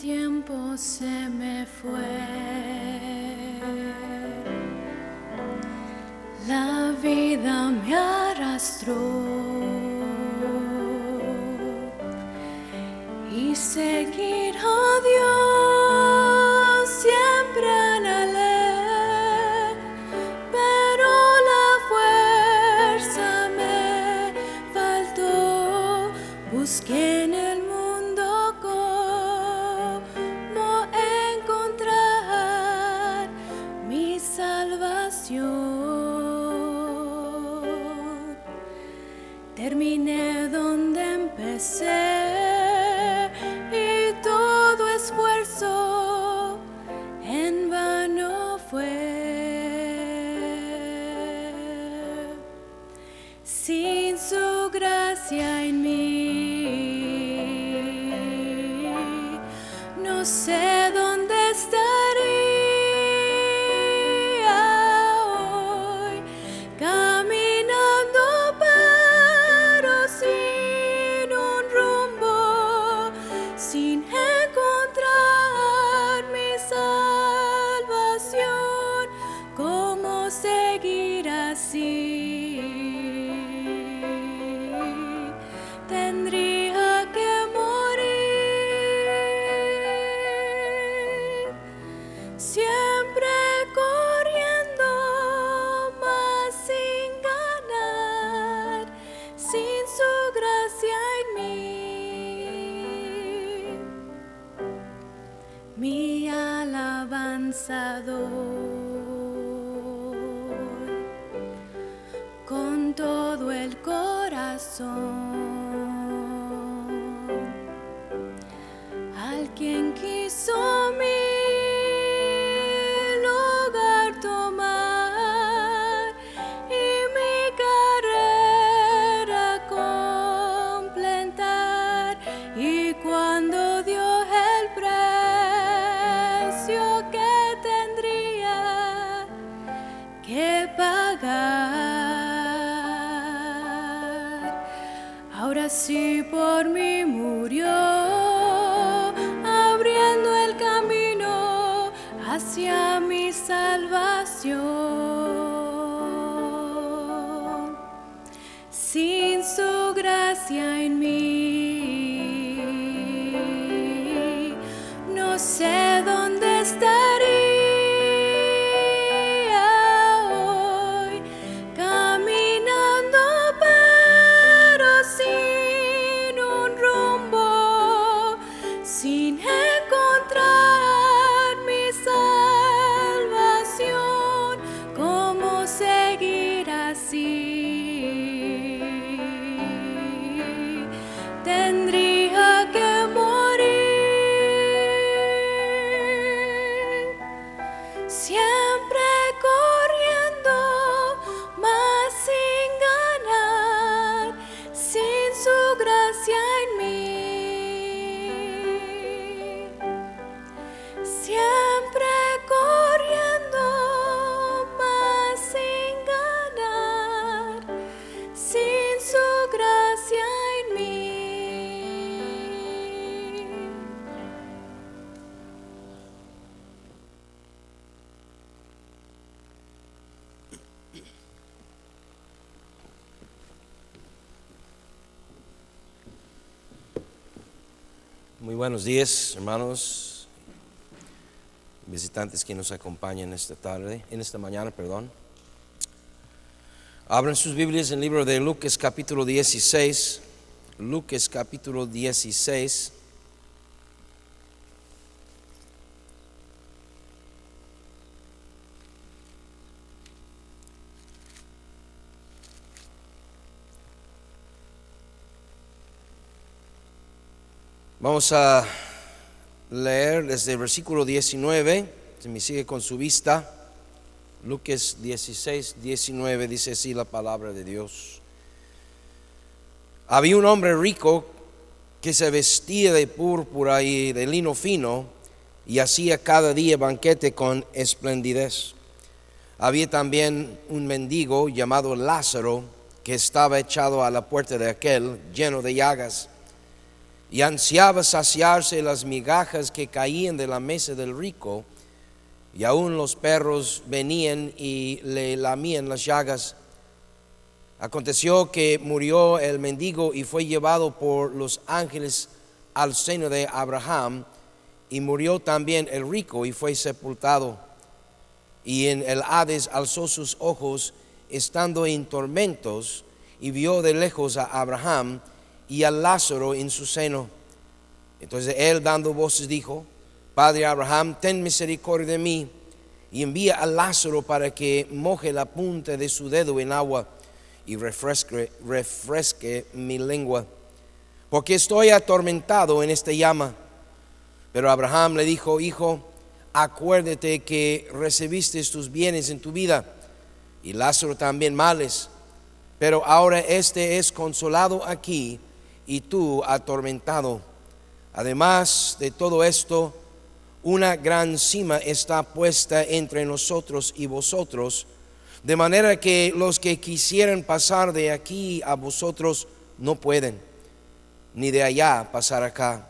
tiempo se me fue. La vida me arrastró y seguir con todo el corazón buenos días, hermanos, visitantes que nos acompañan esta tarde, en esta mañana, perdón. Abran sus Biblias en el libro de Lucas capítulo 16. Lucas capítulo 16. Vamos a leer desde el versículo 19, si me sigue con su vista. Lucas 16, 19 dice así la palabra de Dios. Había un hombre rico que se vestía de púrpura y de lino fino y hacía cada día banquete con esplendidez. Había también un mendigo llamado Lázaro que estaba echado a la puerta de aquel, lleno de llagas y ansiaba saciarse las migajas que caían de la mesa del rico, y aún los perros venían y le lamían las llagas. Aconteció que murió el mendigo y fue llevado por los ángeles al seno de Abraham, y murió también el rico y fue sepultado. Y en el Hades alzó sus ojos, estando en tormentos, y vio de lejos a Abraham y a Lázaro en su seno. Entonces él dando voces dijo, Padre Abraham, ten misericordia de mí y envía a Lázaro para que moje la punta de su dedo en agua y refresque, refresque mi lengua, porque estoy atormentado en esta llama. Pero Abraham le dijo, Hijo, acuérdate que recibiste tus bienes en tu vida y Lázaro también males, pero ahora este es consolado aquí y tú atormentado. Además de todo esto, una gran cima está puesta entre nosotros y vosotros, de manera que los que quisieran pasar de aquí a vosotros no pueden, ni de allá pasar acá.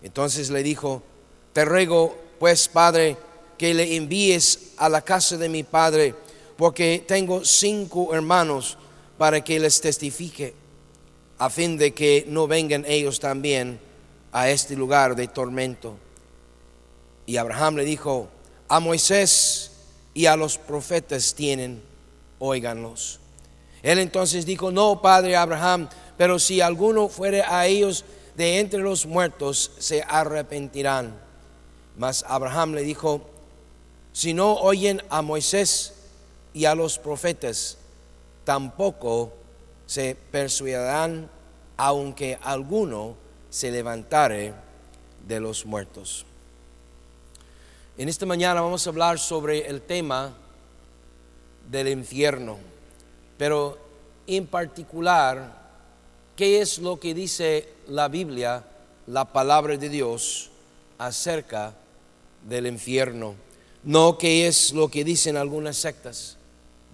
Entonces le dijo, te ruego pues, Padre, que le envíes a la casa de mi Padre, porque tengo cinco hermanos para que les testifique, a fin de que no vengan ellos también a este lugar de tormento. Y Abraham le dijo, a Moisés y a los profetas tienen, óiganlos. Él entonces dijo, no, padre Abraham, pero si alguno fuere a ellos de entre los muertos, se arrepentirán. Mas Abraham le dijo, si no oyen a Moisés y a los profetas, tampoco se persuadirán, aunque alguno se levantare de los muertos. En esta mañana vamos a hablar sobre el tema del infierno, pero en particular, ¿qué es lo que dice la Biblia, la palabra de Dios, acerca del infierno? No qué es lo que dicen algunas sectas,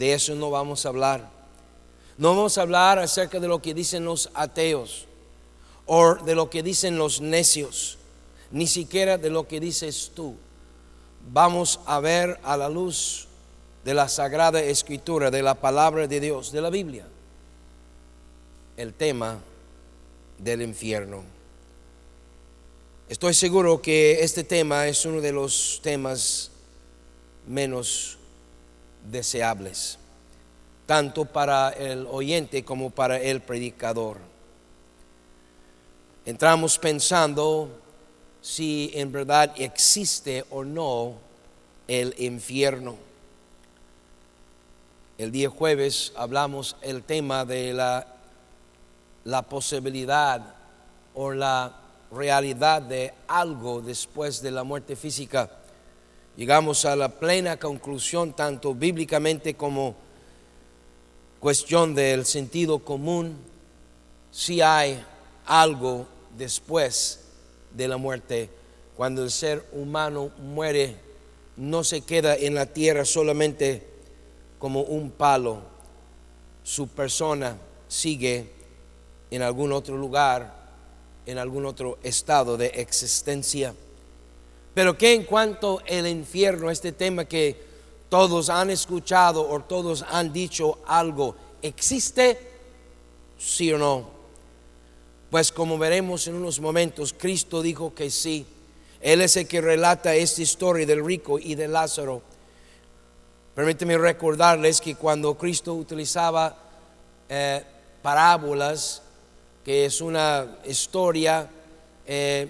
de eso no vamos a hablar. No vamos a hablar acerca de lo que dicen los ateos o de lo que dicen los necios, ni siquiera de lo que dices tú. Vamos a ver a la luz de la Sagrada Escritura, de la palabra de Dios, de la Biblia, el tema del infierno. Estoy seguro que este tema es uno de los temas menos deseables, tanto para el oyente como para el predicador entramos pensando si en verdad existe o no el infierno. El día jueves hablamos el tema de la, la posibilidad o la realidad de algo después de la muerte física. Llegamos a la plena conclusión, tanto bíblicamente como cuestión del sentido común, si hay algo después de la muerte. Cuando el ser humano muere, no se queda en la tierra solamente como un palo. Su persona sigue en algún otro lugar, en algún otro estado de existencia. Pero que en cuanto al infierno, este tema que todos han escuchado o todos han dicho algo, ¿existe? ¿Sí o no? Pues como veremos en unos momentos, Cristo dijo que sí. Él es el que relata esta historia del rico y de Lázaro. Permíteme recordarles que cuando Cristo utilizaba eh, parábolas, que es una historia eh,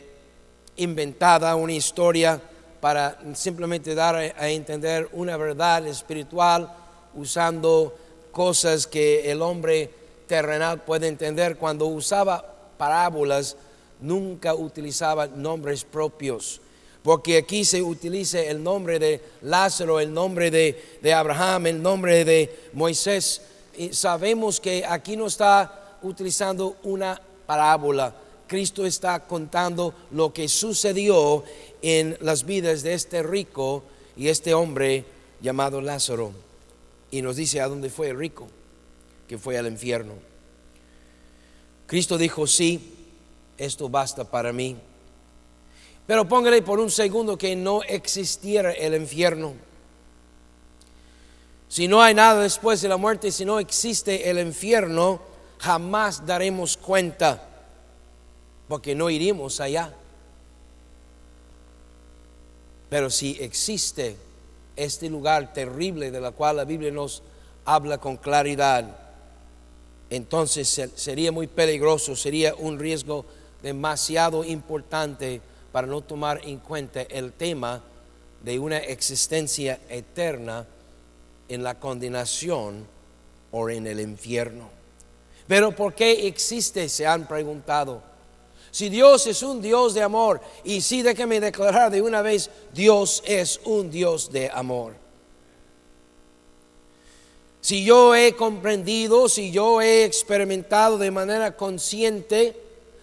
inventada, una historia para simplemente dar a entender una verdad espiritual usando cosas que el hombre terrenal puede entender. Cuando usaba parábolas nunca utilizaba nombres propios. Porque aquí se utiliza el nombre de Lázaro, el nombre de, Abraham, el nombre de Moisés. Y sabemos que aquí no está utilizando una parábola. Cristo está contando lo que sucedió en las vidas de este rico y este hombre llamado Lázaro. Y nos dice a dónde fue el rico, que fue al infierno. Cristo dijo, sí, esto basta para mí. Pero póngale por un segundo que no existiera el infierno. Si no hay nada después de la muerte, si no existe el infierno, jamás daremos cuenta, porque no iremos allá. Pero si existe este lugar terrible de la cual la Biblia nos habla con claridad, entonces sería muy peligroso, sería un riesgo demasiado importante para no tomar en cuenta el tema de una existencia eterna en la condenación o en el infierno. Pero ¿por qué existe? Se han preguntado. Si Dios es un Dios de amor, y sí déjeme declarar de una vez, Dios es un Dios de amor. Si yo he comprendido, si yo he experimentado de manera consciente,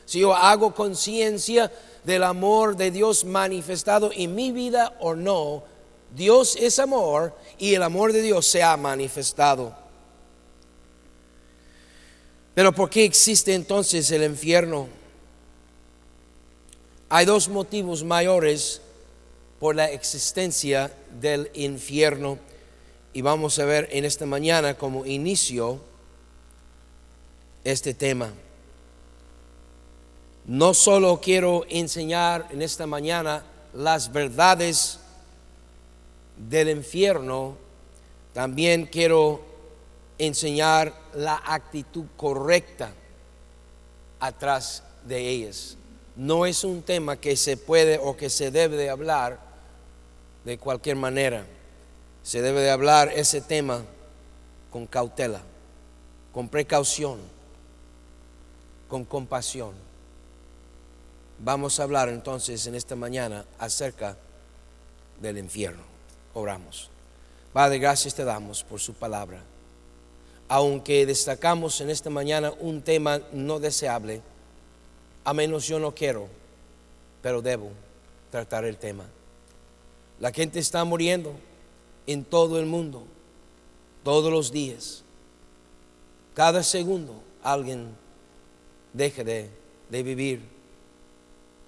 si yo hago conciencia del amor de Dios manifestado en mi vida o no, Dios es amor y el amor de Dios se ha manifestado. Pero ¿por qué existe entonces el infierno? Hay dos motivos mayores por la existencia del infierno y vamos a ver en esta mañana como inicio este tema. No solo quiero enseñar en esta mañana las verdades del infierno, también quiero enseñar la actitud correcta atrás de ellas. No es un tema que se puede o que se debe de hablar de cualquier manera. Se debe de hablar ese tema con cautela, con precaución, con compasión. Vamos a hablar entonces en esta mañana acerca del infierno. Oramos. Padre, gracias te damos por su palabra. Aunque destacamos en esta mañana un tema no deseable, a menos yo no quiero, pero debo tratar el tema. La gente está muriendo en todo el mundo, todos los días. Cada segundo alguien deja de, de vivir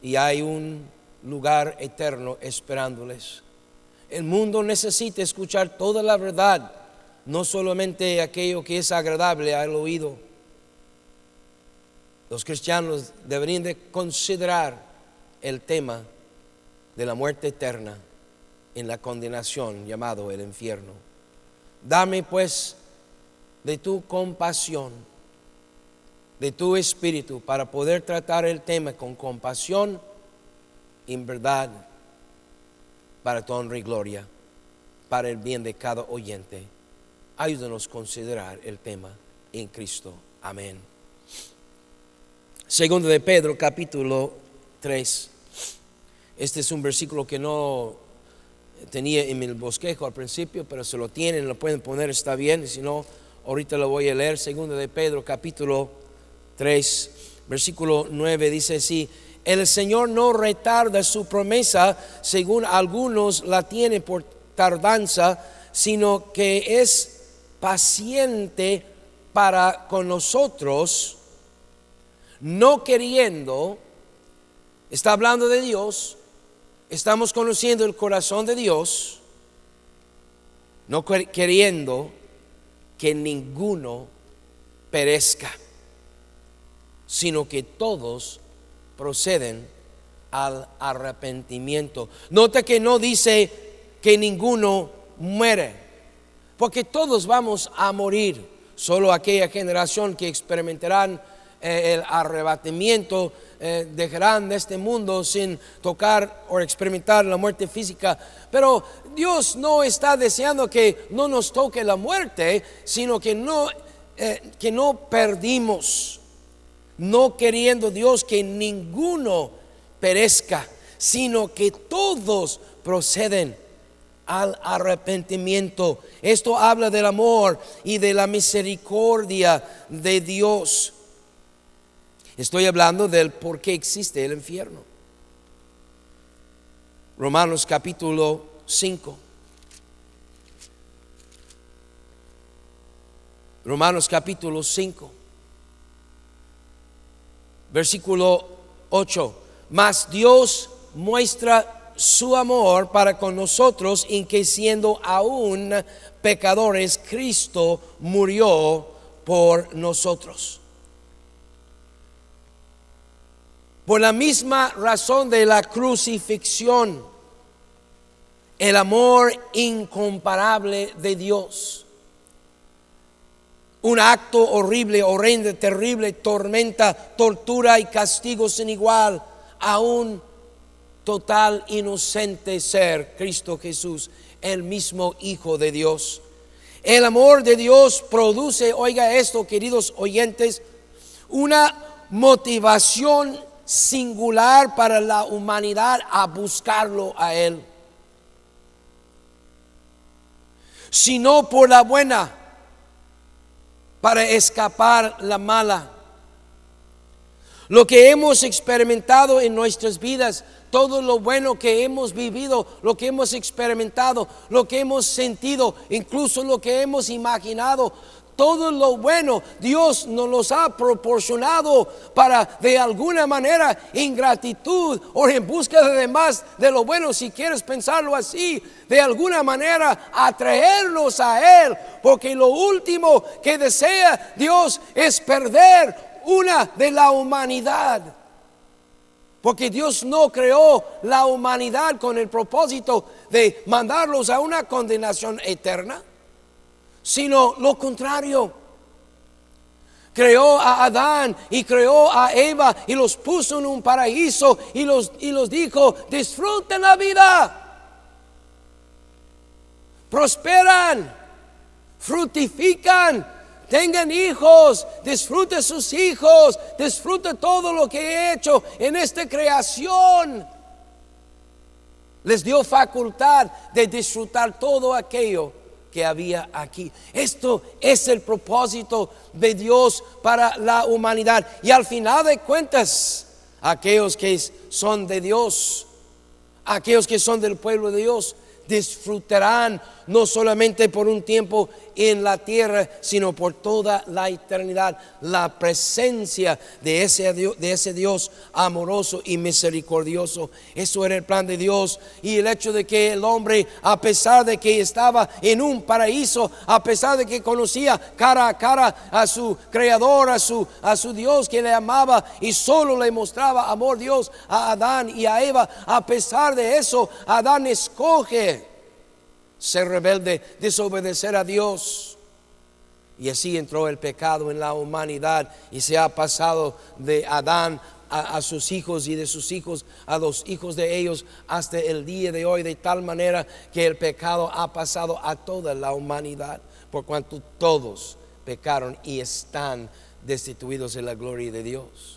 y hay un lugar eterno esperándoles. El mundo necesita escuchar toda la verdad, no solamente aquello que es agradable al oído. Los cristianos deberían de considerar el tema de la muerte eterna en la condenación llamado el infierno. Dame pues de tu compasión, de tu espíritu, para poder tratar el tema con compasión, en verdad para tu honra y gloria, para el bien de cada oyente. Ayúdanos a considerar el tema en Cristo. Amén. Segundo de Pedro, capítulo 3. Este es un versículo que no tenía en mi bosquejo al principio, pero se lo tienen, lo pueden poner, está bien. Si no, ahorita lo voy a leer. Segundo de Pedro, capítulo 3, versículo 9, dice así el Señor no retarda su promesa, según algunos la tienen por tardanza, sino que es paciente para con nosotros, no queriendo, está hablando de Dios, estamos conociendo el corazón de Dios, no queriendo que ninguno perezca, sino que todos proceden al arrepentimiento. Nota que no dice que ninguno muere, porque todos vamos a morir. Solo aquella generación que experimentarán eh, el arrebatamiento eh, dejarán de este mundo sin tocar o experimentar la muerte física. Pero Dios no está deseando que no nos toque la muerte, sino que no, eh, que no perdimos no queriendo Dios que ninguno perezca, sino que todos proceden al arrepentimiento. Esto habla del amor y de la misericordia de Dios. Estoy hablando del por qué existe el infierno. Romanos capítulo 5. Romanos capítulo 5 versículo 8. Mas Dios muestra su amor para con nosotros en que siendo aún pecadores, Cristo murió por nosotros. Por la misma razón de la crucifixión, el amor incomparable de Dios. Un acto horrible, horrendo, terrible, tormenta, tortura y castigo sin igual a un total inocente ser, Cristo Jesús, el mismo Hijo de Dios. El amor de Dios produce, oiga esto, queridos oyentes, una motivación singular para la humanidad a buscarlo a Él. Sino por la buena, para escapar la mala. Lo que hemos experimentado en nuestras vidas, todo lo bueno que hemos vivido, lo que hemos experimentado, lo que hemos sentido, incluso lo que hemos imaginado, todo lo bueno Dios nos los ha proporcionado para de alguna manera ingratitud o en busca de más de lo bueno, si quieres pensarlo así, de alguna manera atraernos a Él, porque lo último que desea Dios es perder una de la humanidad. Porque Dios no creó la humanidad con el propósito de mandarlos a una condenación eterna sino lo contrario. Creó a Adán y creó a Eva y los puso en un paraíso y los, y los dijo, disfruten la vida, prosperan, frutifican, tengan hijos, disfruten sus hijos, disfruten todo lo que he hecho en esta creación. Les dio facultad de disfrutar todo aquello que había aquí. Esto es el propósito de Dios para la humanidad. Y al final de cuentas, aquellos que son de Dios, aquellos que son del pueblo de Dios, disfrutarán no solamente por un tiempo en la tierra, sino por toda la eternidad, la presencia de ese, Dios, de ese Dios amoroso y misericordioso. Eso era el plan de Dios y el hecho de que el hombre, a pesar de que estaba en un paraíso, a pesar de que conocía cara a cara a su creador, a su, a su Dios que le amaba y solo le mostraba amor Dios a Adán y a Eva, a pesar de eso, Adán escoge ser rebelde, desobedecer a Dios. Y así entró el pecado en la humanidad y se ha pasado de Adán a, sus hijos y de sus hijos a los hijos de ellos hasta el día de hoy, de tal manera que el pecado ha pasado a toda la humanidad, por cuanto todos pecaron y están destituidos de la gloria de Dios.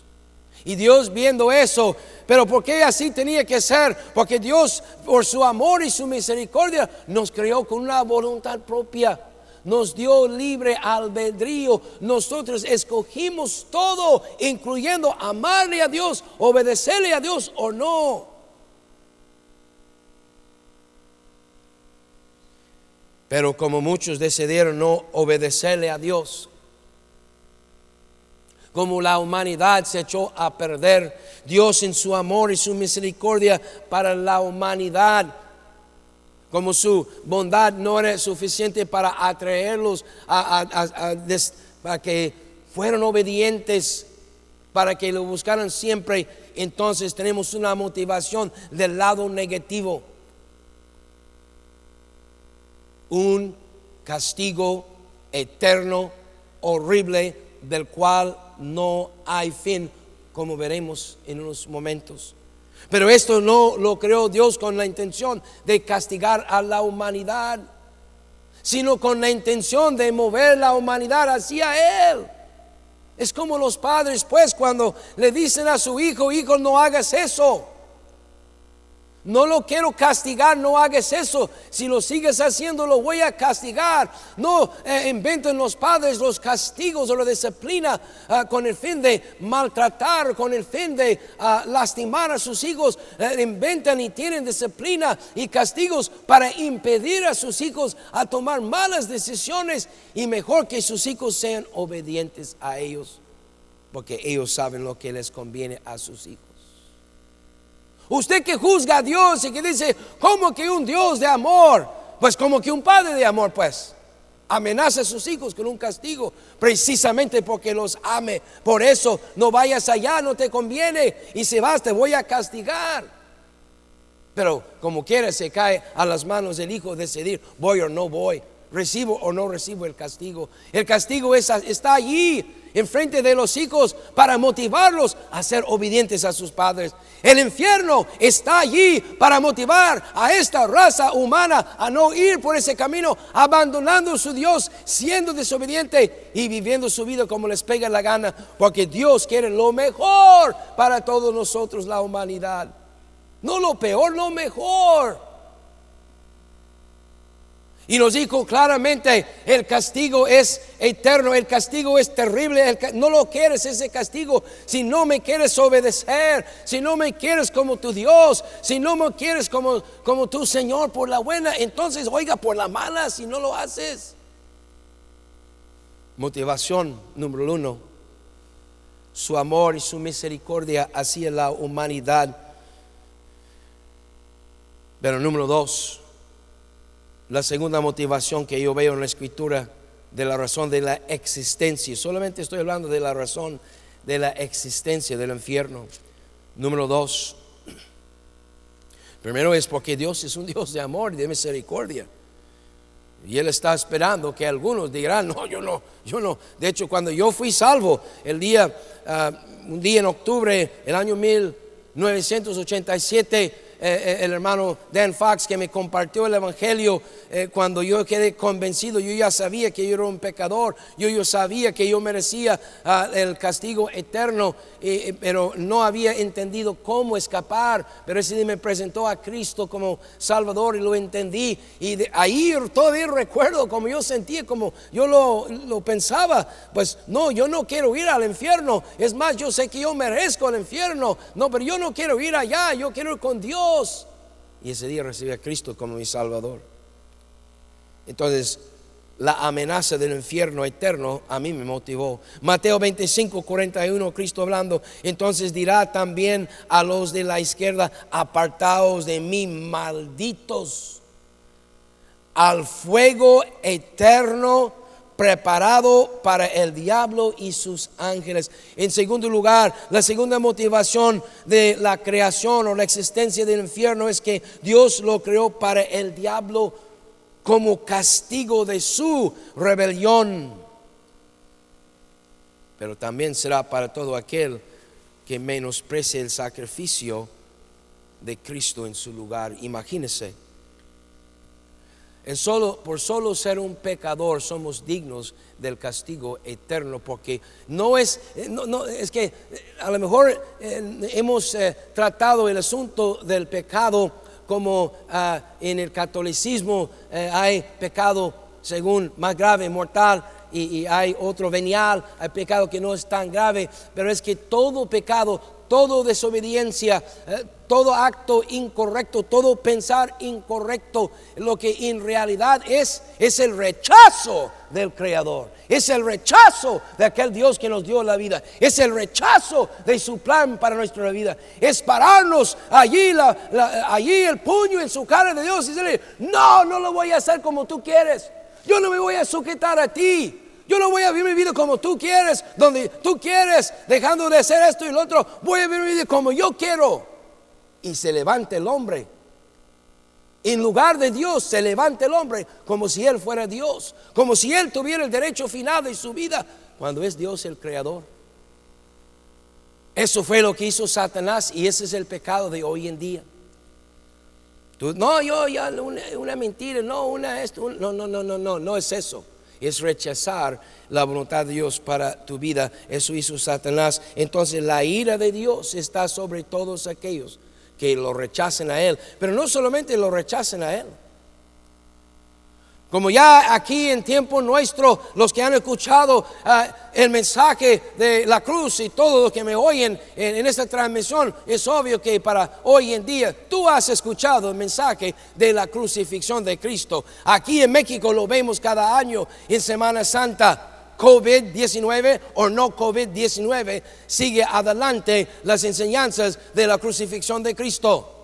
Y Dios viendo eso, pero ¿por qué así tenía que ser? Porque Dios, por su amor y su misericordia, nos creó con una voluntad propia. Nos dio libre albedrío. Nosotros escogimos todo, incluyendo amarle a Dios, obedecerle a Dios o no. Pero como muchos decidieron no obedecerle a Dios, como la humanidad se echó a perder. Dios en su amor y su misericordia para la humanidad, como su bondad no era suficiente para atraerlos a, para que fueran obedientes, para que lo buscaran siempre, entonces tenemos una motivación del lado negativo. Un castigo eterno, horrible, del cual no hay fin, como veremos en unos momentos. Pero esto no lo creó Dios con la intención de castigar a la humanidad, sino con la intención de mover la humanidad hacia Él. Es como los padres, pues, cuando le dicen a su hijo, hijo, no hagas eso. No lo quiero castigar, no hagas eso. Si lo sigues haciendo, lo voy a castigar. No eh, inventen los padres los castigos o la disciplina ah, con el fin de maltratar, con el fin de ah, lastimar a sus hijos. Eh, inventan y tienen disciplina y castigos para impedir a sus hijos a tomar malas decisiones y mejor que sus hijos sean obedientes a ellos, porque ellos saben lo que les conviene a sus hijos. Usted que juzga a Dios y que dice, ¿cómo que un Dios de amor? Pues como que un padre de amor, pues. Amenaza a sus hijos con un castigo, precisamente porque los ame. Por eso no vayas allá, no te conviene. Y si vas, te voy a castigar. Pero como quiera, se cae a las manos del hijo decidir, voy o no voy, recibo o no recibo el castigo. El castigo está allí enfrente de los hijos para motivarlos a ser obedientes a sus padres. El infierno está allí para motivar a esta raza humana a no ir por ese camino, abandonando a su Dios, siendo desobediente y viviendo su vida como les pega la gana, porque Dios quiere lo mejor para todos nosotros, la humanidad. No lo peor, lo mejor. Y nos dijo claramente, el castigo es eterno, el castigo es terrible, no lo quieres ese castigo si no me quieres obedecer, si no me quieres como tu Dios, si no me quieres como, como tu Señor por la buena, entonces oiga por la mala si no lo haces. Motivación número uno, su amor y su misericordia hacia la humanidad. Pero número dos, la segunda motivación que yo veo en la escritura de la razón de la existencia. Solamente estoy hablando de la razón de la existencia del infierno. Número dos. Primero es porque Dios es un Dios de amor y de misericordia. Y Él está esperando que algunos dirán, no, yo no, yo no. De hecho, cuando yo fui salvo, el día, ah, un día en octubre, el año 1987, eh, eh, el hermano Dan Fox que me compartió el Evangelio, eh, cuando yo quedé convencido, yo ya sabía que yo era un pecador, yo, yo sabía que yo merecía ah, el castigo eterno, pero no había entendido cómo escapar. Pero ese día me presentó a Cristo como Salvador y lo entendí. Y de ahí todavía recuerdo como yo sentía, como yo lo, lo pensaba, pues no, yo no quiero ir al infierno. Es más, yo sé que yo merezco el infierno. No, pero yo no quiero ir allá, yo quiero ir con Dios. Y ese día recibí a Cristo como mi Salvador. Entonces, la amenaza del infierno eterno a mí me motivó. Mateo 25, 41, Cristo hablando. Entonces dirá también a los de la izquierda, apartaos de mí, malditos, al fuego eterno preparado para el diablo y sus ángeles. En segundo lugar, la segunda motivación de la creación o la existencia del infierno es que Dios lo creó para el diablo como castigo de su rebelión. Pero también será para todo aquel que menosprecie el sacrificio de Cristo en su lugar. Imagínese solo, por solo ser un pecador somos dignos del castigo eterno, porque no es, eh, no, es que eh, a lo mejor eh, hemos tratado el asunto del pecado como ah, en el catolicismo hay pecado según más grave, mortal, y, hay otro venial, hay pecado que no es tan grave, pero es que todo pecado, toda desobediencia, eh, todo acto incorrecto, todo pensar incorrecto, lo que en realidad es, es el rechazo del Creador, es el rechazo de aquel Dios que nos dio la vida, es el rechazo de su plan para nuestra vida, es pararnos allí, allí el puño en su cara de Dios y decirle, no, no lo voy a hacer como tú quieres, yo no me voy a sujetar a ti. Yo no voy a vivir mi vida como tú quieres, donde tú quieres, dejando de hacer esto y lo otro. Voy a vivir mi vida como yo quiero. Y se levanta el hombre. En lugar de Dios se levanta el hombre como si él fuera Dios, como si él tuviera el derecho final de su vida, cuando es Dios el creador. Eso fue lo que hizo Satanás y ese es el pecado de hoy en día. no, yo, ya, una, mentira, no, una esto, no, no, no, no, no, no es eso es rechazar la voluntad de Dios para tu vida. Eso hizo Satanás. Entonces la ira de Dios está sobre todos aquellos que lo rechacen a Él. Pero no solamente lo rechacen a Él, como ya aquí en tiempo nuestro, los que han escuchado ah, el mensaje de la cruz y todos los que me oyen en, esta transmisión, es obvio que para hoy en día tú has escuchado el mensaje de la crucifixión de Cristo. Aquí en México lo vemos cada año en Semana Santa COVID-19 o no COVID-19, sigue adelante las enseñanzas de la crucifixión de Cristo.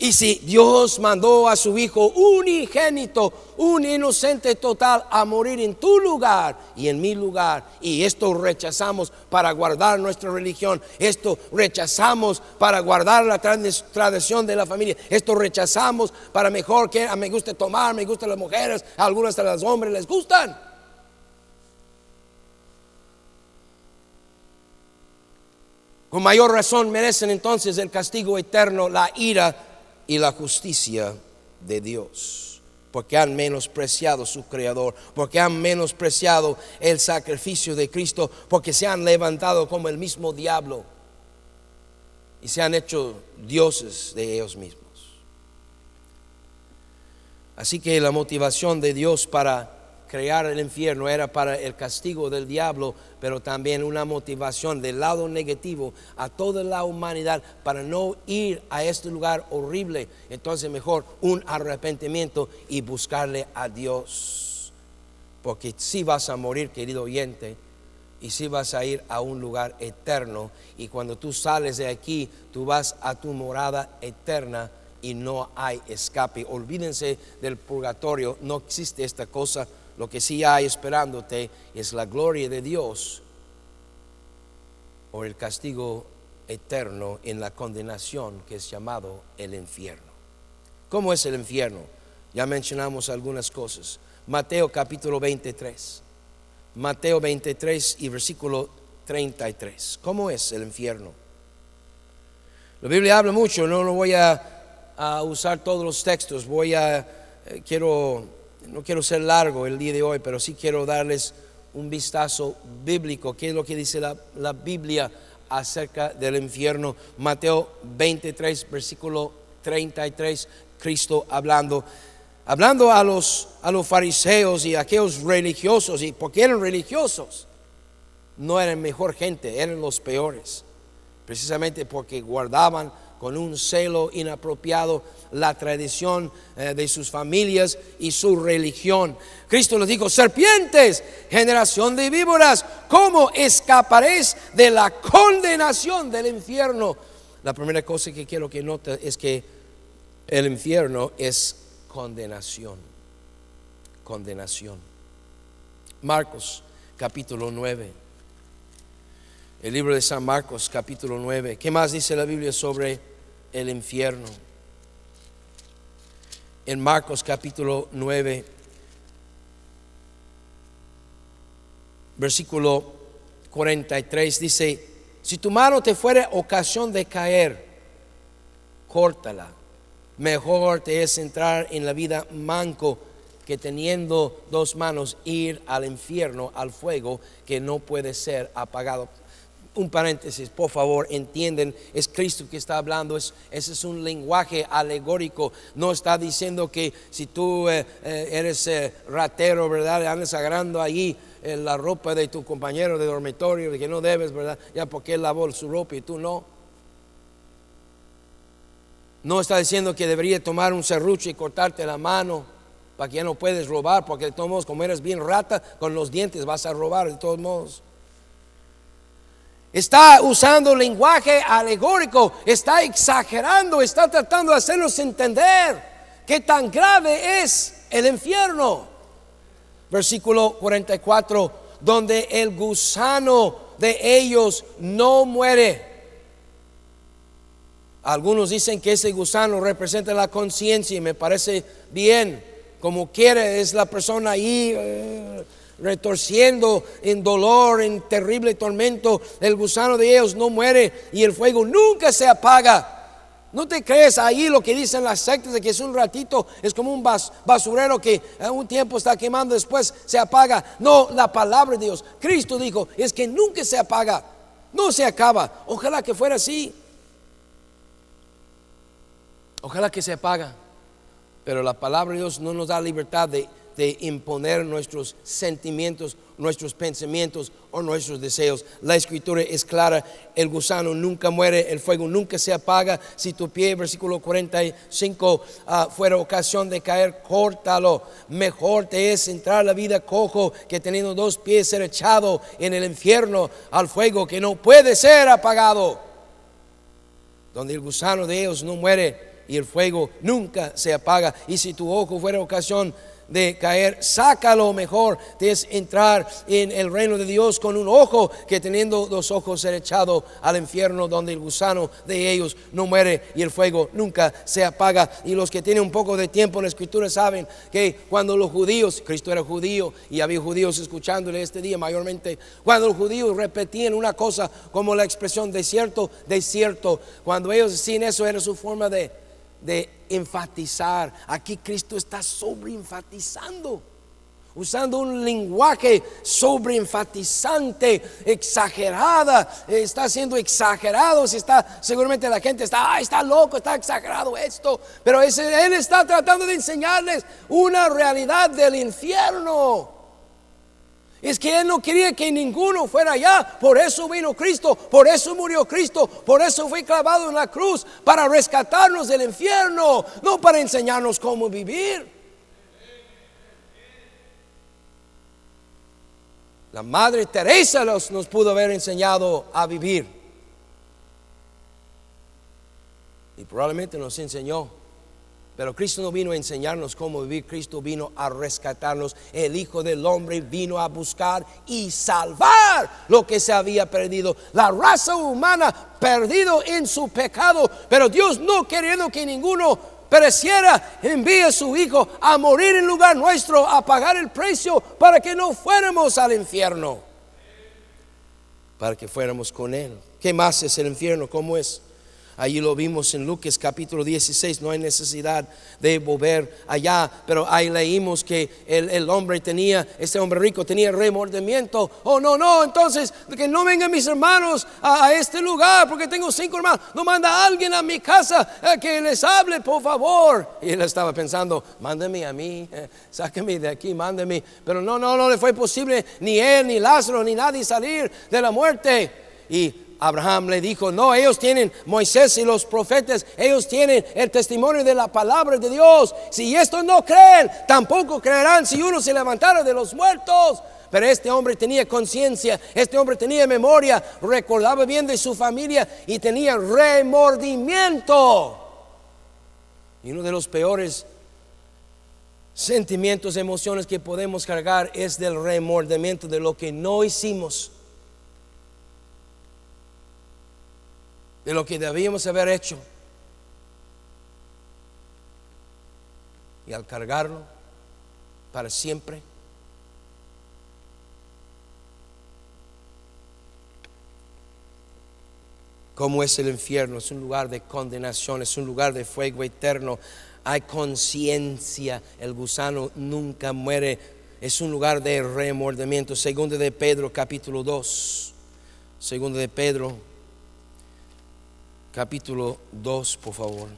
Y si Dios mandó a su Hijo unigénito, un inocente total, a morir en tu lugar y en mi lugar, y esto rechazamos para guardar nuestra religión, esto rechazamos para guardar la tradición de la familia, esto rechazamos para mejor que a me gusta tomar, me gustan las mujeres, a algunas de los hombres les gustan. Con mayor razón merecen entonces el castigo eterno, la ira y la justicia de Dios, porque han menospreciado su Creador, porque han menospreciado el sacrificio de Cristo, porque se han levantado como el mismo diablo y se han hecho dioses de ellos mismos. Así que la motivación de Dios para crear el infierno era para el castigo del diablo, pero también una motivación del lado negativo a toda la humanidad para no ir a este lugar horrible. Entonces mejor un arrepentimiento y buscarle a Dios. Porque si vas a morir, querido oyente, y si vas a ir a un lugar eterno, y cuando tú sales de aquí, tú vas a tu morada eterna y no hay escape. Olvídense del purgatorio, no existe esta cosa lo que sí hay esperándote es la gloria de Dios o el castigo eterno en la condenación que es llamado el infierno. ¿Cómo es el infierno? Ya mencionamos algunas cosas. Mateo capítulo 23. Mateo 23 y versículo 33. ¿Cómo es el infierno? La Biblia habla mucho, no lo voy a, usar todos los textos, voy a, eh, quiero no quiero ser largo el día de hoy, pero sí quiero darles un vistazo bíblico, qué es lo que dice la, Biblia acerca del infierno. Mateo 23, versículo 33, Cristo hablando, hablando a los, a los fariseos y a aquellos religiosos, y porque eran religiosos, no eran mejor gente, eran los peores, precisamente porque guardaban con un celo inapropiado la tradición eh, de sus familias y su religión. Cristo les dijo, serpientes, generación de víboras, ¿cómo escaparéis de la condenación del infierno? La primera cosa que quiero que note es que el infierno es condenación, condenación. Marcos capítulo 9. El libro de San Marcos capítulo 9. ¿Qué más dice la Biblia sobre el infierno. En Marcos capítulo 9, versículo 43 dice, si tu mano te fuera ocasión de caer, córtala. Mejor te es entrar en la vida manco que teniendo dos manos ir al infierno, al fuego que no puede ser apagado un paréntesis, por favor, entienden, es Cristo que está hablando, es, ese es un lenguaje alegórico, no está diciendo que si tú eh, eh, eres eh, ratero, ¿verdad? Andas agarrando ahí la ropa de tu compañero de dormitorio, que no debes, ¿verdad? Ya porque él lavó su ropa y tú no. No está diciendo que debería tomar un serrucho y cortarte la mano para que ya no puedes robar, porque de todos modos, como eres bien rata, con los dientes vas a robar de todos modos. Está usando lenguaje alegórico, está exagerando, está tratando de hacernos entender qué tan grave es el infierno. Versículo 44, donde el gusano de ellos no muere. Algunos dicen que ese gusano representa la conciencia y me parece bien, como quiere, es la persona ahí. Eh, retorciendo en dolor, en terrible tormento. El gusano de ellos no muere y el fuego nunca se apaga. No te crees ahí lo que dicen las sectas de que es un ratito, es como un basurero que a un tiempo está quemando, después se apaga. No, la palabra de Dios, Cristo dijo, es que nunca se apaga, no se acaba. Ojalá que fuera así. Ojalá que se apaga. Pero la palabra de Dios no nos da libertad de de imponer nuestros sentimientos nuestros pensamientos o nuestros deseos. La escritura es clara, el gusano nunca muere, el fuego nunca se apaga. Si tu pie, versículo 45, ah, fuera ocasión de caer, córtalo. Mejor te es entrar a la vida cojo que teniendo dos pies ser echado en el infierno al fuego que no puede ser apagado. Donde el gusano de ellos no muere y el fuego nunca se apaga. Y si tu ojo fuera ocasión de caer, sácalo mejor, es entrar en el reino de Dios con un ojo que teniendo dos ojos ser echado al infierno donde el gusano de ellos no muere y el fuego nunca se apaga. Y los que tienen un poco de tiempo en la escritura saben que cuando los judíos, Cristo era judío y había judíos escuchándole este día mayormente, cuando los judíos repetían una cosa como la expresión desierto, desierto, cuando ellos decían eso era su forma de de enfatizar. Aquí Cristo está sobre enfatizando, usando un lenguaje sobre enfatizante, exagerada, está siendo exagerado, si está, seguramente la gente está, está loco, está exagerado esto, pero ese, él está tratando de enseñarles una realidad del infierno. Es que Él no quería que ninguno fuera allá. Por eso vino Cristo, por eso murió Cristo, por eso fue clavado en la cruz, para rescatarnos del infierno, no para enseñarnos cómo vivir. La Madre Teresa nos pudo haber enseñado a vivir. Y probablemente nos enseñó pero Cristo no vino a enseñarnos cómo vivir, Cristo vino a rescatarnos. El Hijo del Hombre vino a buscar y salvar lo que se había perdido. La raza humana perdido en su pecado, pero Dios no queriendo que ninguno pereciera, envía a su Hijo a morir en lugar nuestro, a pagar el precio para que no fuéramos al infierno, para que fuéramos con Él. ¿Qué más es el infierno? ¿Cómo es? Allí lo vimos en Lucas capítulo 16, no hay necesidad de volver allá, pero ahí leímos que el, hombre tenía, este hombre rico tenía remordimiento. Oh, no, no, entonces que no vengan mis hermanos a, este lugar porque tengo cinco hermanos. No manda a alguien a mi casa eh, que les hable, por favor. Y él estaba pensando, mándeme a mí, eh, sáqueme de aquí, mándeme. Pero no, no, no le fue posible ni él, ni Lázaro, ni nadie salir de la muerte. Y Abraham le dijo, no, ellos tienen Moisés y los profetas, ellos tienen el testimonio de la palabra de Dios. Si estos no creen, tampoco creerán si uno se levantara de los muertos. Pero este hombre tenía conciencia, este hombre tenía memoria, recordaba bien de su familia y tenía remordimiento. Y uno de los peores sentimientos, emociones que podemos cargar es del remordimiento de lo que no hicimos de lo que debíamos haber hecho. Y al cargarlo para siempre, como es el infierno, es un lugar de condenación, es un lugar de fuego eterno. Hay conciencia, el gusano nunca muere, es un lugar de remordimiento. Segundo de Pedro, capítulo 2. Segundo de Pedro, capítulo 2, por favor.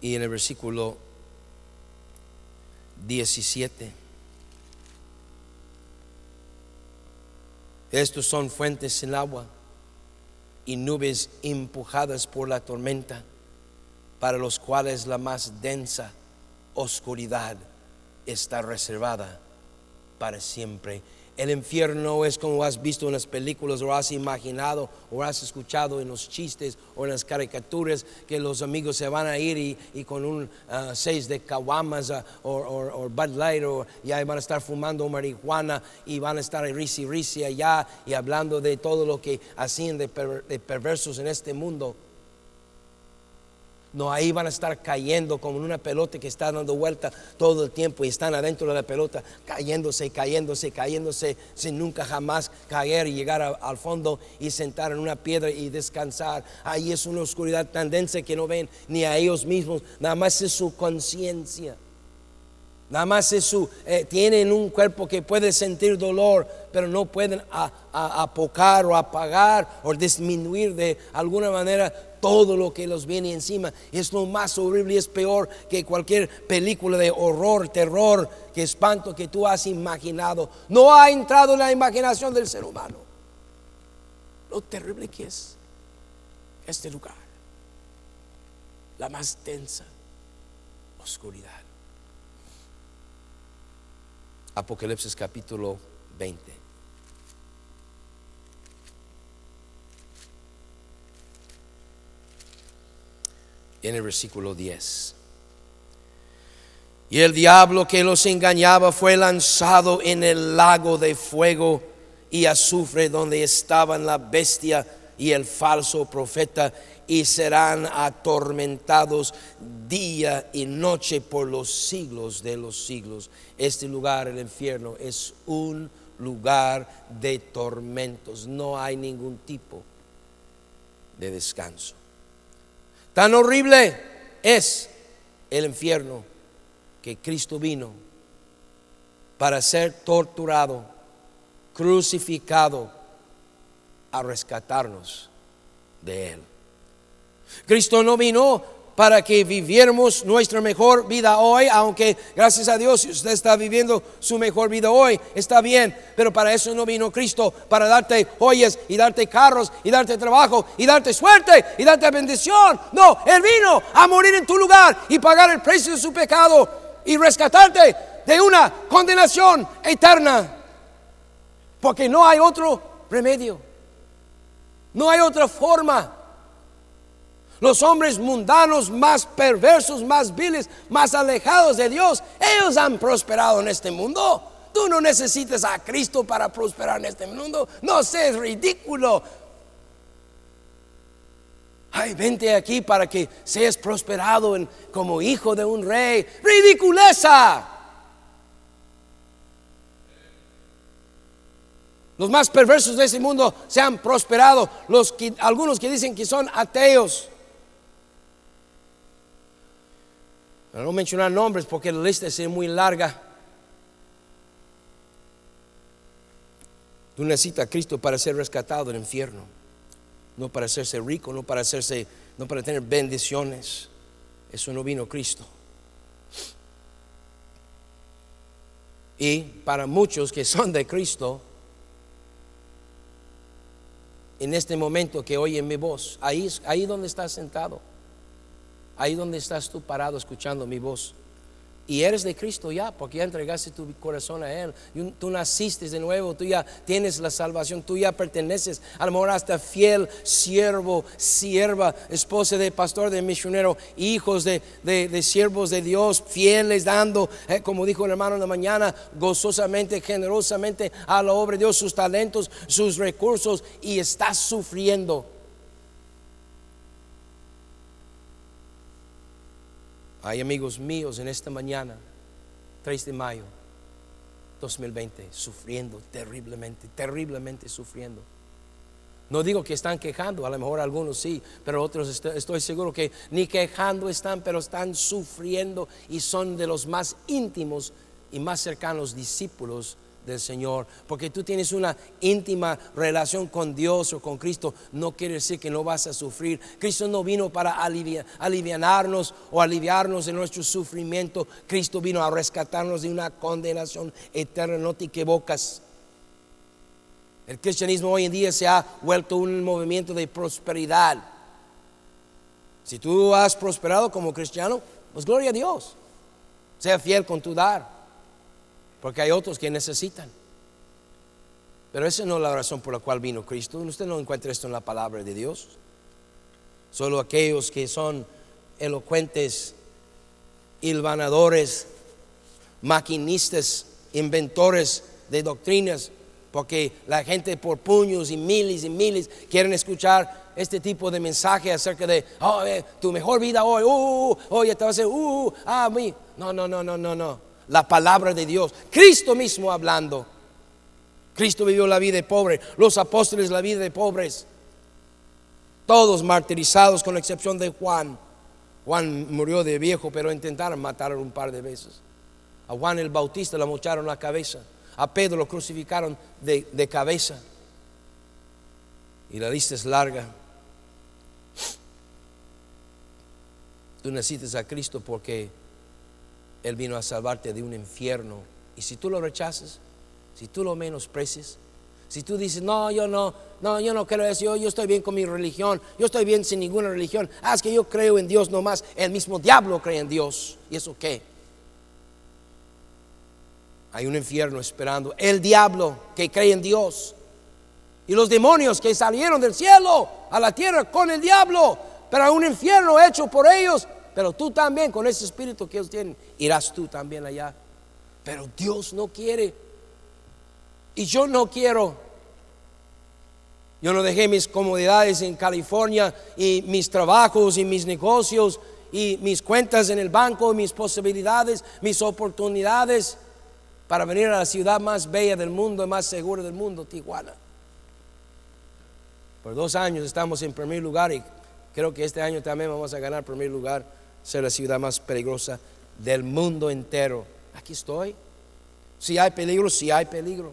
Y en el versículo 17. Estos son fuentes en agua y nubes empujadas por la tormenta, para los cuales la más densa oscuridad está reservada para siempre el infierno es como has visto en las películas o has imaginado o has escuchado en los chistes o en las caricaturas que los amigos se van a ir y, con un uh, seis de caguamas uh, o, Bud Light o ya van a estar fumando marihuana y van a estar risi risi allá y hablando de todo lo que hacían de perversos en este mundo. No, ahí van a estar cayendo como en una pelota que está dando vuelta todo el tiempo y están adentro de la pelota, cayéndose, cayéndose, cayéndose, sin nunca jamás caer y llegar al fondo y sentar en una piedra y descansar. Ahí es una oscuridad tan densa que no ven ni a ellos mismos, nada más es su conciencia. Nada más es su, eh, tienen un cuerpo que puede sentir dolor, pero no pueden apocar o apagar o disminuir de alguna manera todo lo que los viene encima. Es lo más horrible y es peor que cualquier película de horror, terror, que espanto que tú has imaginado. No ha entrado en la imaginación del ser humano. Lo terrible que es este lugar. La más densa oscuridad. Apocalipsis capítulo 20. En el versículo 10. Y el diablo que los engañaba fue lanzado en el lago de fuego y azufre donde estaban la bestia y el falso profeta y serán atormentados día y noche por los siglos de los siglos. Este lugar, el infierno, es un lugar de tormentos. No hay ningún tipo de descanso. Tan horrible es el infierno que Cristo vino para ser torturado, crucificado, a rescatarnos de Él. Cristo no vino para que viviéramos nuestra mejor vida hoy, aunque gracias a Dios usted está viviendo su mejor vida hoy, está bien, pero para eso no vino Cristo, para darte joyas y darte carros y darte trabajo y darte suerte y darte bendición. No, Él vino a morir en tu lugar y pagar el precio de su pecado y rescatarte de una condenación eterna, porque no hay otro remedio, no hay otra forma. Los hombres mundanos más perversos, más viles, más alejados de Dios, ellos han prosperado en este mundo. Tú no necesitas a Cristo para prosperar en este mundo. No seas ridículo. Ay, vente aquí para que seas prosperado como hijo de un rey. Ridiculeza. Los más perversos de este mundo se han prosperado. Algunos que dicen que son ateos. Para no mencionar nombres porque la lista es muy larga. Tú necesitas a Cristo para ser rescatado del infierno, no para hacerse rico, no para hacerse, no para tener bendiciones. Eso no vino Cristo. Y para muchos que son de Cristo, en este momento que oyen mi voz, ahí, ahí donde estás sentado ahí donde estás tú parado escuchando mi voz. Y eres de Cristo ya, porque ya entregaste tu corazón a Él. Tú naciste de nuevo, tú ya tienes la salvación, tú ya perteneces. A lo mejor hasta fiel, siervo, sierva, esposa de pastor, de misionero, hijos de, de, siervos de Dios, fieles, dando, eh, como dijo el hermano en la mañana, gozosamente, generosamente a la obra de Dios, sus talentos, sus recursos, y estás sufriendo Hay amigos míos en esta mañana, 3 de mayo 2020, sufriendo terriblemente, terriblemente sufriendo. No digo que están quejando, a lo mejor algunos sí, pero otros estoy, seguro que ni quejando están, pero están sufriendo y son de los más íntimos y más cercanos discípulos del Señor. Porque tú tienes una íntima relación con Dios o con Cristo, no quiere decir que no vas a sufrir. Cristo no vino para aliviar, aliviarnos o aliviarnos de nuestro sufrimiento. Cristo vino a rescatarnos de una condenación eterna. No te equivocas. El cristianismo hoy en día se ha vuelto un movimiento de prosperidad. Si tú has prosperado como cristiano, pues gloria a Dios. Sea fiel con tu dar porque hay otros que necesitan. Pero esa no es la razón por la cual vino Cristo. Usted no encuentra esto en la palabra de Dios. Solo aquellos que son elocuentes, hilvanadores, maquinistas, inventores de doctrinas, porque la gente por puños y miles y miles quieren escuchar este tipo de mensaje acerca de oh, eh, tu mejor vida hoy, uh, uh, uh te va a ser, uh, uh, ah, mí. No, no, no, no, no, no la palabra de Dios. Cristo mismo hablando. Cristo vivió la vida de pobre, los apóstoles la vida de pobres. Todos martirizados con la excepción de Juan. Juan murió de viejo, pero intentaron matarlo un par de veces. A Juan el Bautista lo mocharon la cabeza. A Pedro lo crucificaron de, de cabeza. Y la lista es larga. Tú necesitas a Cristo porque Él vino a salvarte de un infierno. Y si tú lo rechazas, si tú lo menosprecias, si tú dices, no, yo no, no, yo no creo eso, yo, yo estoy bien con mi religión, yo estoy bien sin ninguna religión, ah, es que yo creo en Dios nomás, el mismo diablo cree en Dios. ¿Y eso qué? Hay un infierno esperando. El diablo que cree en Dios. Y los demonios que salieron del cielo a la tierra con el diablo. Pero un infierno hecho por ellos. Pero tú también, con ese espíritu que ellos tienen, irás tú también allá. Pero Dios no quiere. Y yo no quiero. Yo no dejé mis comodidades en California y mis trabajos y mis negocios y mis cuentas en el banco, mis posibilidades, mis oportunidades para venir a la ciudad más bella del mundo y más segura del mundo, Tijuana. Por dos años estamos en primer lugar y creo que este año también vamos a ganar primer lugar, ser la ciudad más peligrosa del mundo entero. Aquí estoy. Si hay peligro, si hay peligro.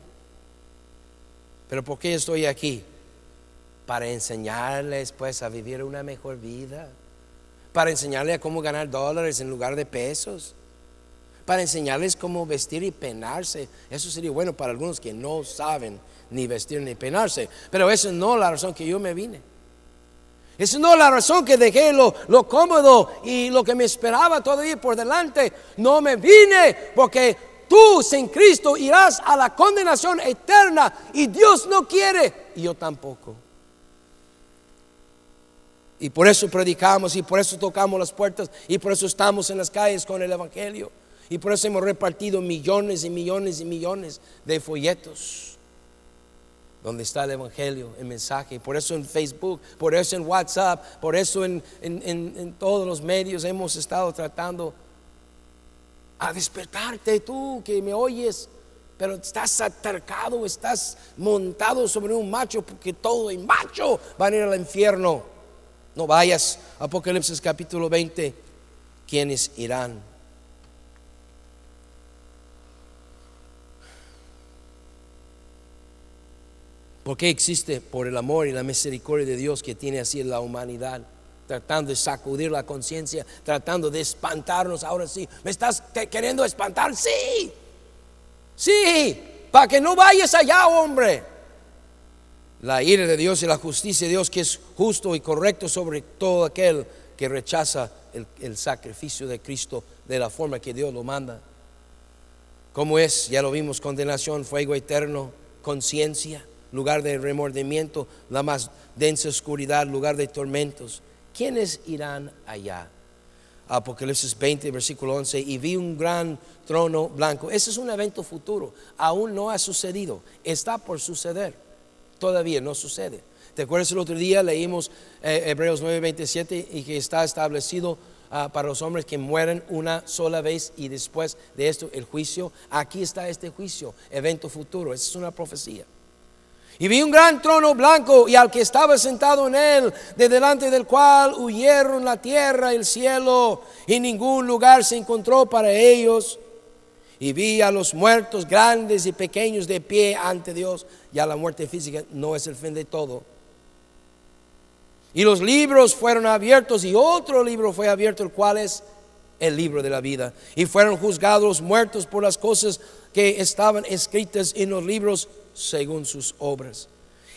Pero ¿por qué estoy aquí? Para enseñarles pues a vivir una mejor vida. Para enseñarles a cómo ganar dólares en lugar de pesos para enseñarles cómo vestir y peinarse. Eso sería bueno para algunos que no saben ni vestir ni peinarse. Pero eso no es la razón que yo me vine. Esa no es la razón que dejé lo, lo cómodo y lo que me esperaba todavía por delante. No me vine porque tú sin Cristo irás a la condenación eterna y Dios no quiere y yo tampoco. Y por eso predicamos y por eso tocamos las puertas y por eso estamos en las calles con el Evangelio. Y por eso hemos repartido millones y millones y millones de folletos donde está el Evangelio, el mensaje. Por eso en Facebook, por eso en WhatsApp, por eso en, todos los medios hemos estado tratando a despertarte tú que me oyes, pero estás atarcado, estás montado sobre un macho porque todo el macho va a ir al infierno. No vayas, Apocalipsis capítulo 20, ¿quiénes irán? Porque existe por el amor y la misericordia de Dios que tiene así la humanidad, tratando de sacudir la conciencia, tratando de espantarnos. Ahora sí, ¿me estás queriendo espantar? Sí, sí, para que no vayas allá, hombre. La ira de Dios y la justicia de Dios que es justo y correcto sobre todo aquel que rechaza el, el sacrificio de Cristo de la forma que Dios lo manda. ¿Cómo es? Ya lo vimos, condenación, fuego eterno, conciencia lugar de remordimiento, la más densa oscuridad, lugar de tormentos. ¿Quiénes irán allá? Apocalipsis 20, versículo 11, y vi un gran trono blanco. Ese es un evento futuro, aún no ha sucedido, está por suceder, todavía no sucede. ¿Te acuerdas el otro día leímos eh, Hebreos 9, 27 y que está establecido ah, para los hombres que mueren una sola vez y después de esto el juicio? Aquí está este juicio, evento futuro, esa es una profecía. Y vi un gran trono blanco y al que estaba sentado en él, de delante del cual huyeron la tierra y el cielo, y ningún lugar se encontró para ellos. Y vi a los muertos grandes y pequeños de pie ante Dios. Ya la muerte física no es el fin de todo. Y los libros fueron abiertos y otro libro fue abierto, el cual es el libro de la vida. Y fueron juzgados los muertos por las cosas que estaban escritas en los libros según sus obras.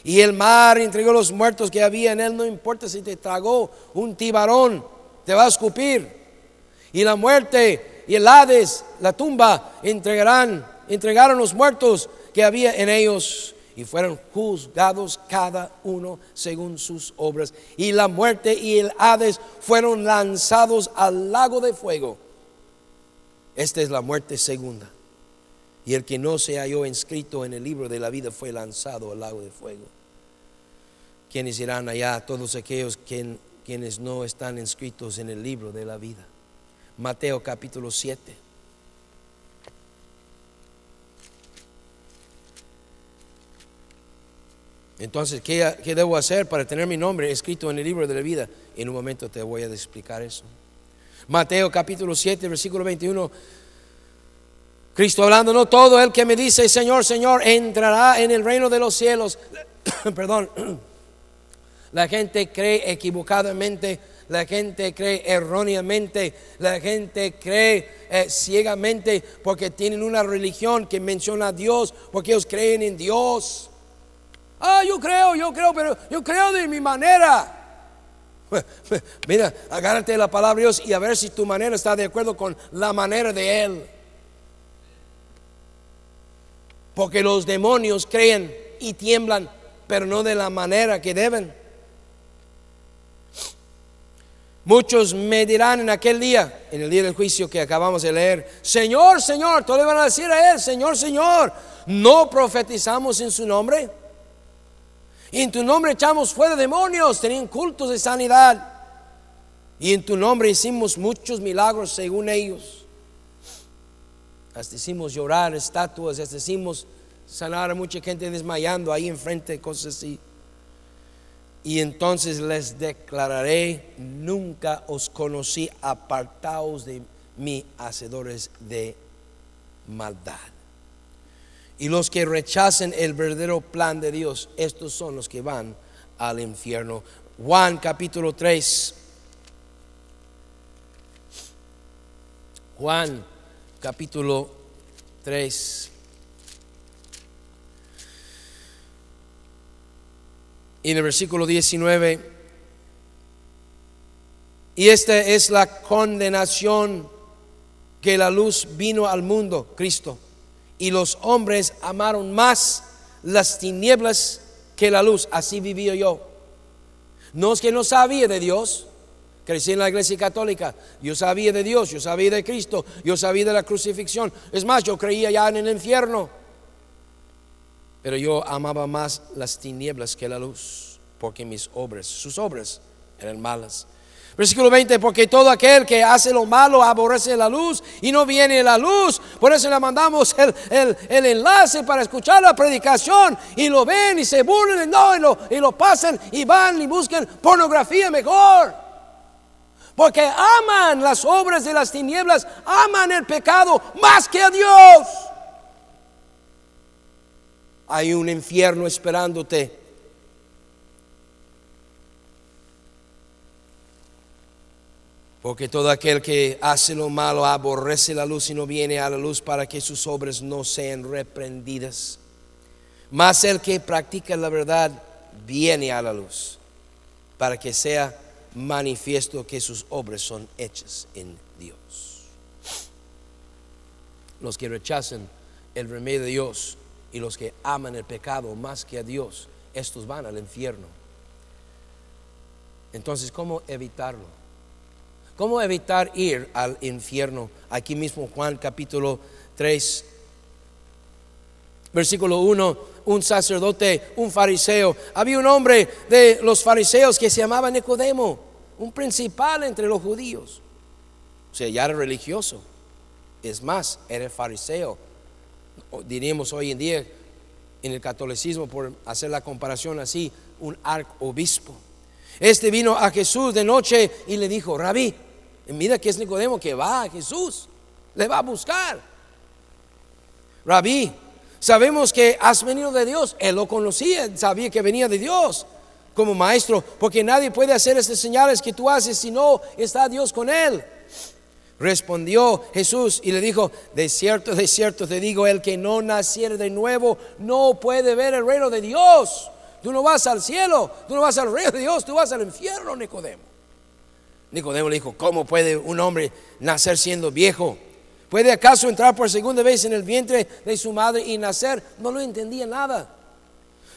Y el mar entregó los muertos que había en él, no importa si te tragó un tibarón, te va a escupir. Y la muerte y el Hades, la tumba, entregarán, entregaron los muertos que había en ellos y fueron juzgados cada uno según sus obras. Y la muerte y el Hades fueron lanzados al lago de fuego. Esta es la muerte segunda. Y el que no se halló inscrito en el libro de la vida fue lanzado al lago de fuego. ¿Quiénes irán allá? Todos aquellos quienes no están inscritos en el libro de la vida. Mateo capítulo 7. Entonces, ¿qué, ¿qué, debo hacer para tener mi nombre escrito en el libro de la vida? En un momento te voy a explicar eso. Mateo capítulo 7, versículo 21 Cristo hablando, no todo el que me dice, Señor, Señor, entrará en el reino de los cielos. Perdón. La gente cree equivocadamente la gente cree erróneamente, la gente cree eh, ciegamente porque tienen una religión que menciona a Dios, porque ellos creen en Dios. Ah, yo creo, yo creo, pero yo creo de mi manera. Mira, agárrate la palabra de Dios y a ver si tu manera está de acuerdo con la manera de Él. Porque los demonios creen y tiemblan, pero no de la manera que deben. Muchos me dirán en aquel día, en el día del juicio que acabamos de leer, Señor, Señor, todos le van a decir a Él, Señor, Señor, ¿no profetizamos en su nombre? En tu nombre echamos fuera demonios, tenían cultos de sanidad. Y en tu nombre hicimos muchos milagros según ellos. Hasta hicimos llorar estatuas, hasta hicimos sanar a mucha gente desmayando ahí enfrente, cosas así. Y entonces les declararé, nunca os conocí, apartaos de mí, hacedores de maldad. Y los que rechacen el verdadero plan de Dios, estos son los que van al infierno. Juan capítulo 3. Juan capítulo 3. Y en el versículo 19, y esta es la condenación que la luz vino al mundo, Cristo. Y los hombres amaron más las tinieblas que la luz. Así viví yo. No es que no sabía de Dios. Crecí en la iglesia católica. Yo sabía de Dios, yo sabía de Cristo, yo sabía de la crucifixión. Es más, yo creía ya en el infierno. Pero yo amaba más las tinieblas que la luz, porque mis obras, sus obras eran malas. Versículo 20, porque todo aquel que hace lo malo aborrece la luz y no viene la luz. Por eso le mandamos el, enlace para escuchar la predicación y lo ven y se burlen no, y, lo, y lo pasan y van y buscan pornografía mejor. Porque aman las obras de las tinieblas, aman el pecado más que a Dios hay un infierno esperándote. Porque todo aquel que hace lo malo aborrece la luz y no viene a la luz para que sus obras no sean reprendidas. Mas el que practica la verdad viene a la luz para que sea manifiesto que sus obras son hechas en Dios. Los que rechazan el remedio de Dios y los que aman el pecado más que a Dios, estos van al infierno. Entonces, ¿cómo evitarlo? ¿Cómo evitar ir al infierno? Aquí mismo Juan capítulo 3, versículo 1, un sacerdote, un fariseo. Había un hombre de los fariseos que se llamaba Nicodemo, un principal entre los judíos. O sea, ya era religioso. Es más, era fariseo diríamos hoy en día en el catolicismo, por hacer la comparación así, un arcobispo. Este vino a Jesús de noche y le dijo, rabí, mira que es Nicodemo que va a Jesús, le va a buscar. Rabí, sabemos que has venido de Dios, él lo conocía, sabía que venía de Dios como maestro, porque nadie puede hacer estas señales que tú haces si no está Dios con él. Respondió Jesús y le dijo, de cierto, de cierto te digo, el que no naciere de nuevo no puede ver el reino de Dios. Tú no vas al cielo, tú no vas al reino de Dios, tú vas al infierno, Nicodemo. Nicodemo le dijo, ¿cómo puede un hombre nacer siendo viejo? ¿Puede acaso entrar por segunda vez en el vientre de su madre y nacer? No lo entendía nada.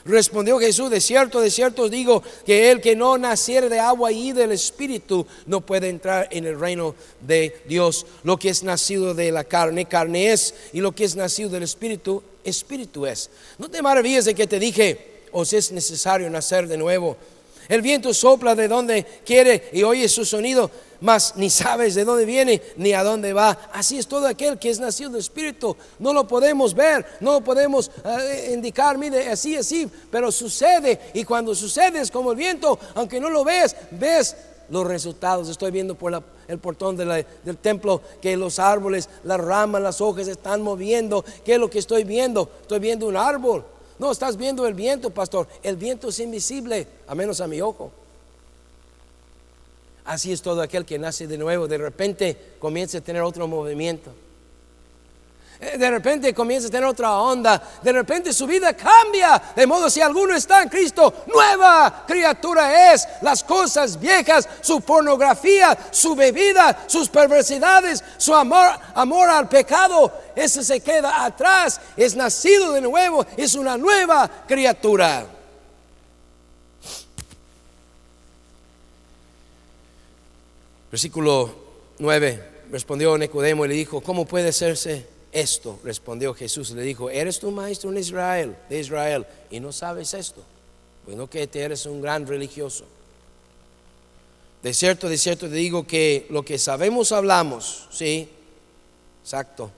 Respondió Jesús, de cierto, de cierto os digo que el que no naciere de agua y del Espíritu no puede entrar en el reino de Dios. Lo que es nacido de la carne, carne es, y lo que es nacido del Espíritu, Espíritu es. No te maravilles de que te dije, os es necesario nacer de nuevo. El viento sopla de donde quiere y oye su sonido, mas ni sabes de dónde viene ni a dónde va. Así es todo aquel que es nacido de espíritu. No lo podemos ver, no lo podemos eh, indicar, mire, así, así, pero sucede. Y cuando sucede es como el viento, aunque no lo ves, ves los resultados. Estoy viendo por el portón del templo que los árboles, las ramas, las hojas están moviendo. ¿Qué es lo que estoy viendo? Estoy viendo un árbol no, estás viendo el viento, pastor. El viento es invisible, a menos a mi ojo. Así es todo aquel que nace de nuevo. De repente comienza a tener otro movimiento. Eh, De repente comienza a tener otra onda. De repente su vida cambia. De modo si alguno está en Cristo, nueva criatura es. Las cosas viejas, su pornografía, su bebida, sus perversidades, su amor, amor al pecado, eso se queda atrás. Es nacido de nuevo. Es una nueva criatura. Versículo 9. Respondió Nicodemo y le dijo, ¿cómo puede hacerse esto? Respondió Jesús y le dijo, ¿eres tu maestro en Israel, de Israel, y no sabes esto? Bueno, que te eres un gran religioso. De cierto, de cierto te digo que lo que sabemos hablamos, sí, exacto.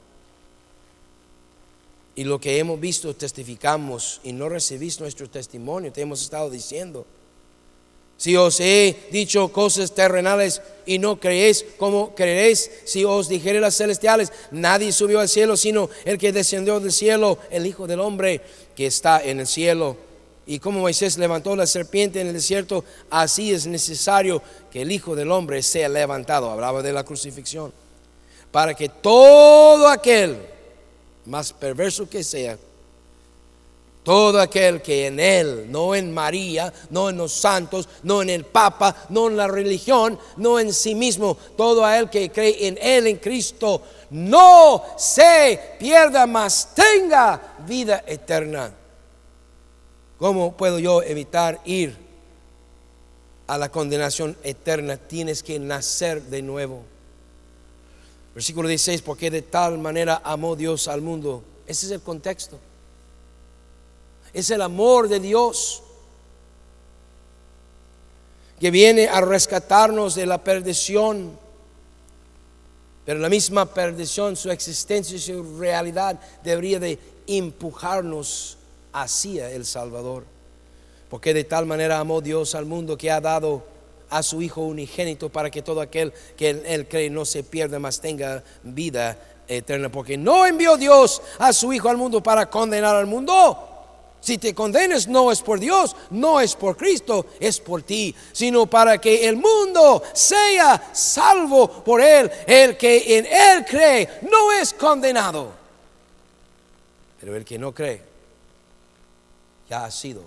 Y lo que hemos visto testificamos y no recibís nuestro testimonio, te hemos estado diciendo. Si os he dicho cosas terrenales y no creéis, ¿cómo creeréis si os dijere las celestiales? Nadie subió al cielo sino el que descendió del cielo, el Hijo del Hombre que está en el cielo. Y como Moisés levantó la serpiente en el desierto, así es necesario que el Hijo del Hombre sea levantado. Hablaba de la crucifixión. Para que todo aquel, más perverso que sea, todo aquel que en Él, no en María, no en los santos, no en el Papa, no en la religión, no en sí mismo, todo aquel que cree en Él, en Cristo, no se pierda, mas tenga vida eterna. ¿Cómo puedo yo evitar ir a la condenación eterna? Tienes que nacer de nuevo. Versículo 16, porque de tal manera amó Dios al mundo. Ese es el contexto. Es el amor de Dios que viene a rescatarnos de la perdición. Pero la misma perdición, su existencia y su realidad debería de empujarnos hacia el Salvador. Porque de tal manera amó Dios al mundo que ha dado a su Hijo unigénito para que todo aquel que en Él cree no se pierda, mas tenga vida eterna. Porque no envió Dios a su Hijo al mundo para condenar al mundo. Si te condenes no es por Dios, no es por Cristo, es por ti, sino para que el mundo sea salvo por Él. El que en Él cree no es condenado. Pero el que no cree ya ha sido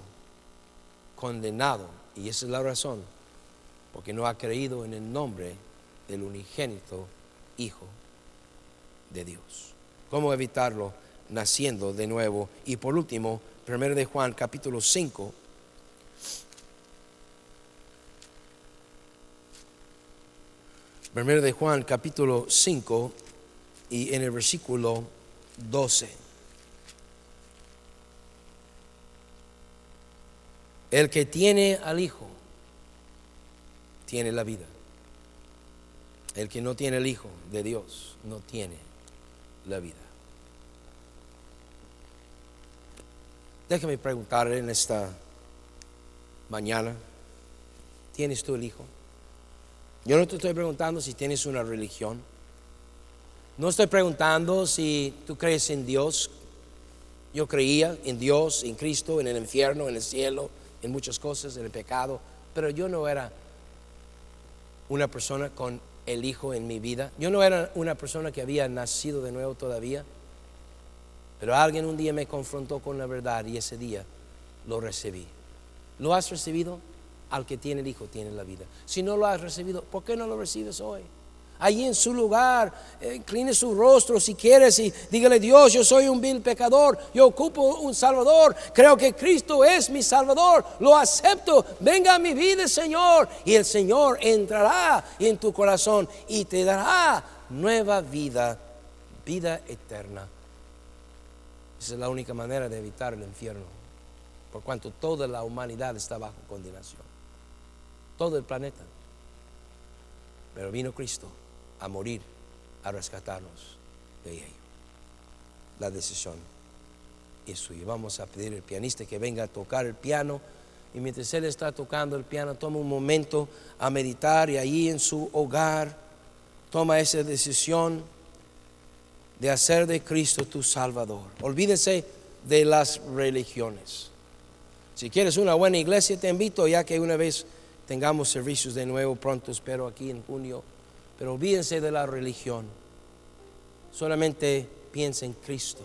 condenado. Y esa es la razón, porque no ha creído en el nombre del unigénito Hijo de Dios. ¿Cómo evitarlo? Naciendo de nuevo. Y por último, 1 de Juan capítulo 5. Primero de Juan capítulo 5 y en el versículo 12. El que tiene al Hijo tiene la vida. El que no tiene el Hijo de Dios no tiene la vida. Déjame preguntarle en esta mañana, ¿tienes tú el Hijo? Yo no te estoy preguntando si tienes una religión. No estoy preguntando si tú crees en Dios. Yo creía en Dios, en Cristo, en el infierno, en el cielo, en muchas cosas, en el pecado, pero yo no era una persona con el Hijo en mi vida. Yo no era una persona que había nacido de nuevo todavía. Pero alguien un día me confrontó con la verdad y ese día lo recibí. ¿Lo has recibido? Al que tiene el Hijo tiene la vida. Si no lo has recibido, ¿por qué no lo recibes hoy? Allí en su lugar, eh, incline su rostro si quieres y dígale, Dios, yo soy un vil pecador, yo ocupo un Salvador, creo que Cristo es mi Salvador, lo acepto, venga a mi vida, Señor. Y el Señor entrará en tu corazón y te dará nueva vida, vida eterna. Esa es la única manera de evitar el infierno, por cuanto toda la humanidad está bajo condenación, todo el planeta. Pero vino Cristo a morir, a rescatarnos de ello. La decisión es suya. Vamos a pedir al pianista que venga a tocar el piano. Y mientras él está tocando el piano, toma un momento a meditar y ahí en su hogar toma esa decisión de hacer de Cristo tu Salvador. Olvídese de las religiones. Si quieres una buena iglesia, te invito, ya que una vez tengamos servicios de nuevo pronto, espero aquí en junio. Pero olvídense de la religión. Solamente piensa en Cristo.